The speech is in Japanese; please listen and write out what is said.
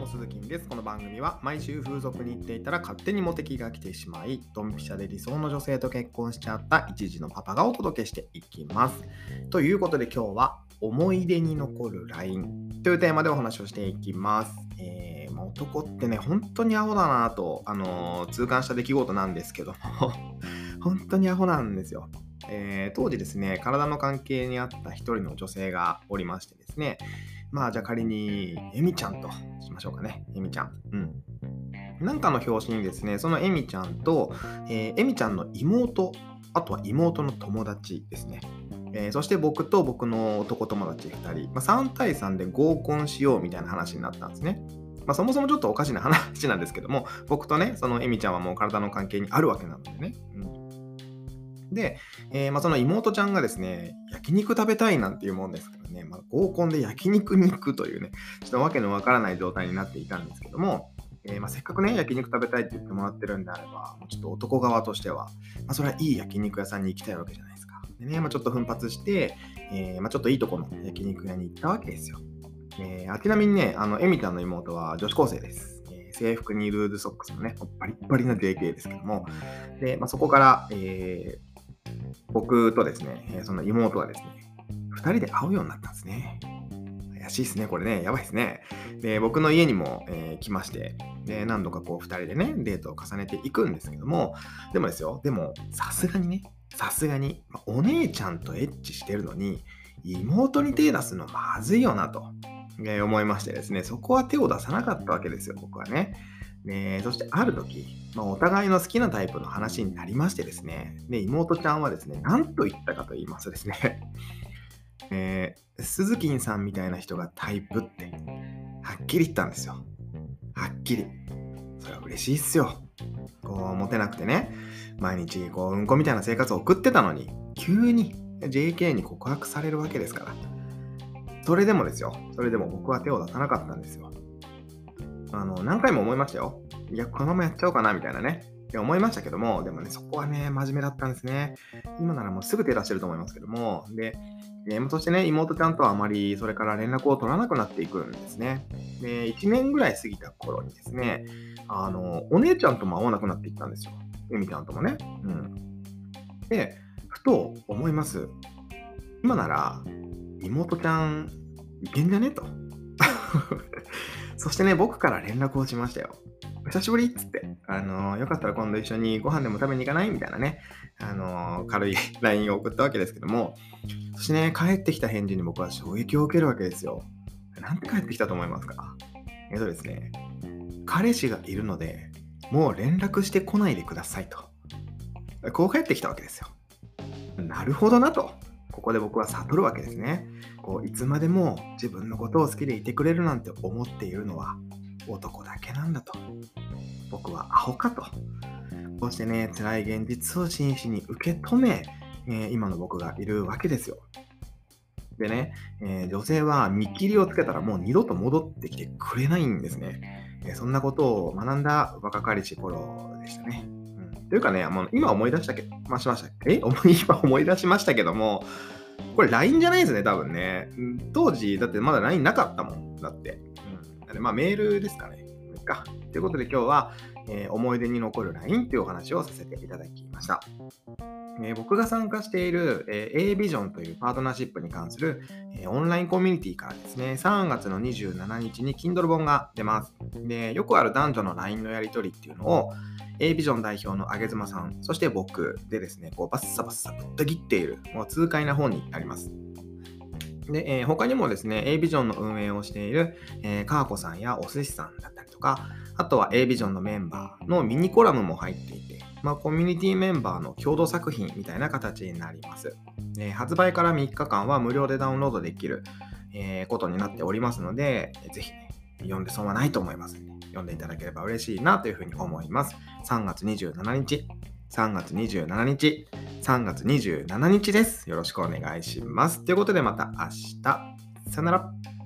も鈴木です。この番組は毎週風俗に行っていたら勝手にモテ期が来てしまい、ドンピシャで理想の女性と結婚しちゃった一時のパパがお届けしていきます。ということで今日は思い出に残る LINE というテーマでお話をしていきます。えー、まあ、男ってね、本当にアホだなと、あのー、痛感した出来事なんですけども 本当にアホなんですよ。えー、当時ですね、体の関係にあった一人の女性がおりましてですね、まあじゃあ仮にエミちゃんとしましょうかね。エミちゃん。うん。なんかの表紙にですね、そのエミちゃんと、えー、エミちゃんの妹、あとは妹の友達ですね。えー、そして僕と僕の男友達2人、まあ、3対3で合コンしようみたいな話になったんですね。まあ、そもそもちょっとおかしな話なんですけども、僕とね、そのエミちゃんはもう体の関係にあるわけなのでね。うんで、えー、まあ、その妹ちゃんがですね、焼肉食べたいなんていうもんですかね、まあ、合コンで焼肉に行くというね、ちょっとわけのわからない状態になっていたんですけども、えー、まあ、せっかくね、焼肉食べたいって言ってもらってるんであれば、ちょっと男側としては、まあ、それはいい焼肉屋さんに行きたいわけじゃないですか。でね、まあ、ちょっと奮発して、えー、ま、ちょっといいとこの焼肉屋に行ったわけですよ。えー、ちなみにね、あの、エミちゃんの妹は女子高生ですえ。制服にルーズソックスのね、バリッバリな JK ですけども、で、ま、そこから、えー、僕とですね、その妹はですね、2人で会うようになったんですね。怪しいですね、これね。やばいですね。で、僕の家にも、えー、来まして、で、何度かこう2人でね、デートを重ねていくんですけども、でもですよ、でも、さすがにね、さすがに、まお姉ちゃんとエッチしてるのに、妹に手出すのまずいよなと、えー、思いましてですね、そこは手を出さなかったわけですよ、僕はね。で、そしてある時、まあ、お互いの好きなタイプの話になりましてですね、で妹ちゃんはですね、何と言ったかと言いますとですね、えー、鈴木さんみたいな人がタイプって、はっきり言ったんですよ。はっきり。それは嬉しいっすよ。こう、モテなくてね、毎日、こう、うんこみたいな生活を送ってたのに、急に JK に告白されるわけですから。それでもですよ。それでも僕は手を出さなかったんですよ。あの、何回も思いましたよ。いや、このままやっちゃおうかな、みたいなね。って思いましたけども、でもね、そこはね、真面目だったんですね。今ならもうすぐ手出してると思いますけども、で、え、そしてね、妹ちゃんとはあまりそれから連絡を取らなくなっていくんですね。で、1年ぐらい過ぎた頃にですね、あの、お姉ちゃんとも会わなくなっていったんですよ。エミちゃんともね。うん。で、ふと思います。今なら、妹ちゃん、いけんじゃねと。そしてね、僕から連絡をしましたよ。久しぶりっつって、あのー、よかったら今度一緒にご飯でも食べに行かない？みたいなね、あの、軽い LINE を送ったわけですけども、そしてね、帰ってきた返事に僕は衝撃を受けるわけですよ。なんて帰ってきたと思いますか？えっとですね、彼氏がいるので、もう連絡してこないでくださいと。こう帰ってきたわけですよ。なるほどなと。ここで僕は悟るわけですね。こういつまでも自分のことを好きでいてくれるなんて思っているのは男だけなんだと。僕はアホかと。こうしてね、辛い現実を真摯に受け止め、えー、今の僕がいるわけですよ。でね、えー、女性は見切りをつけたらもう二度と戻ってきてくれないんですね。えー、そんなことを学んだ若かりし頃でしたね。うん、というかね、もう今思い出したけど、まあ、しました。え？今思い出しましたけども、これ LINE じゃないですね、多分ね。当時、だってまだ LINE なかったもん。だって。うん。まあメールですかね。か。ということで今日は、えー、思い出に残る LINE というお話をさせていただきました。えー、僕が参加している、えー、AVision というパートナーシップに関する、えー、オンラインコミュニティからですね、3月の27日に Kindle 本が出ます。で、よくある男女の LINE のやり取りっていうのを、A ビジョン代表の上妻さん、そして僕でですね、こうバッサバッサぶった切っている、もう痛快な本になります。で、えー、他にもですね、A ビジョンの運営をしている、えー、かーこさんやお寿司さんだったりとか、あとは A ビジョンのメンバーのミニコラムも入っていて、まあ、コミュニティメンバーの共同作品みたいな形になります。えー、発売から3日間は無料でダウンロードできる、えー、ことになっておりますので、ぜひ、ね、読んで損はないと思います、読んでいただければ嬉しいなというふうに思います。3月27日、3月27日、3月27日です。よろしくお願いします。ということでまた明日。さよなら。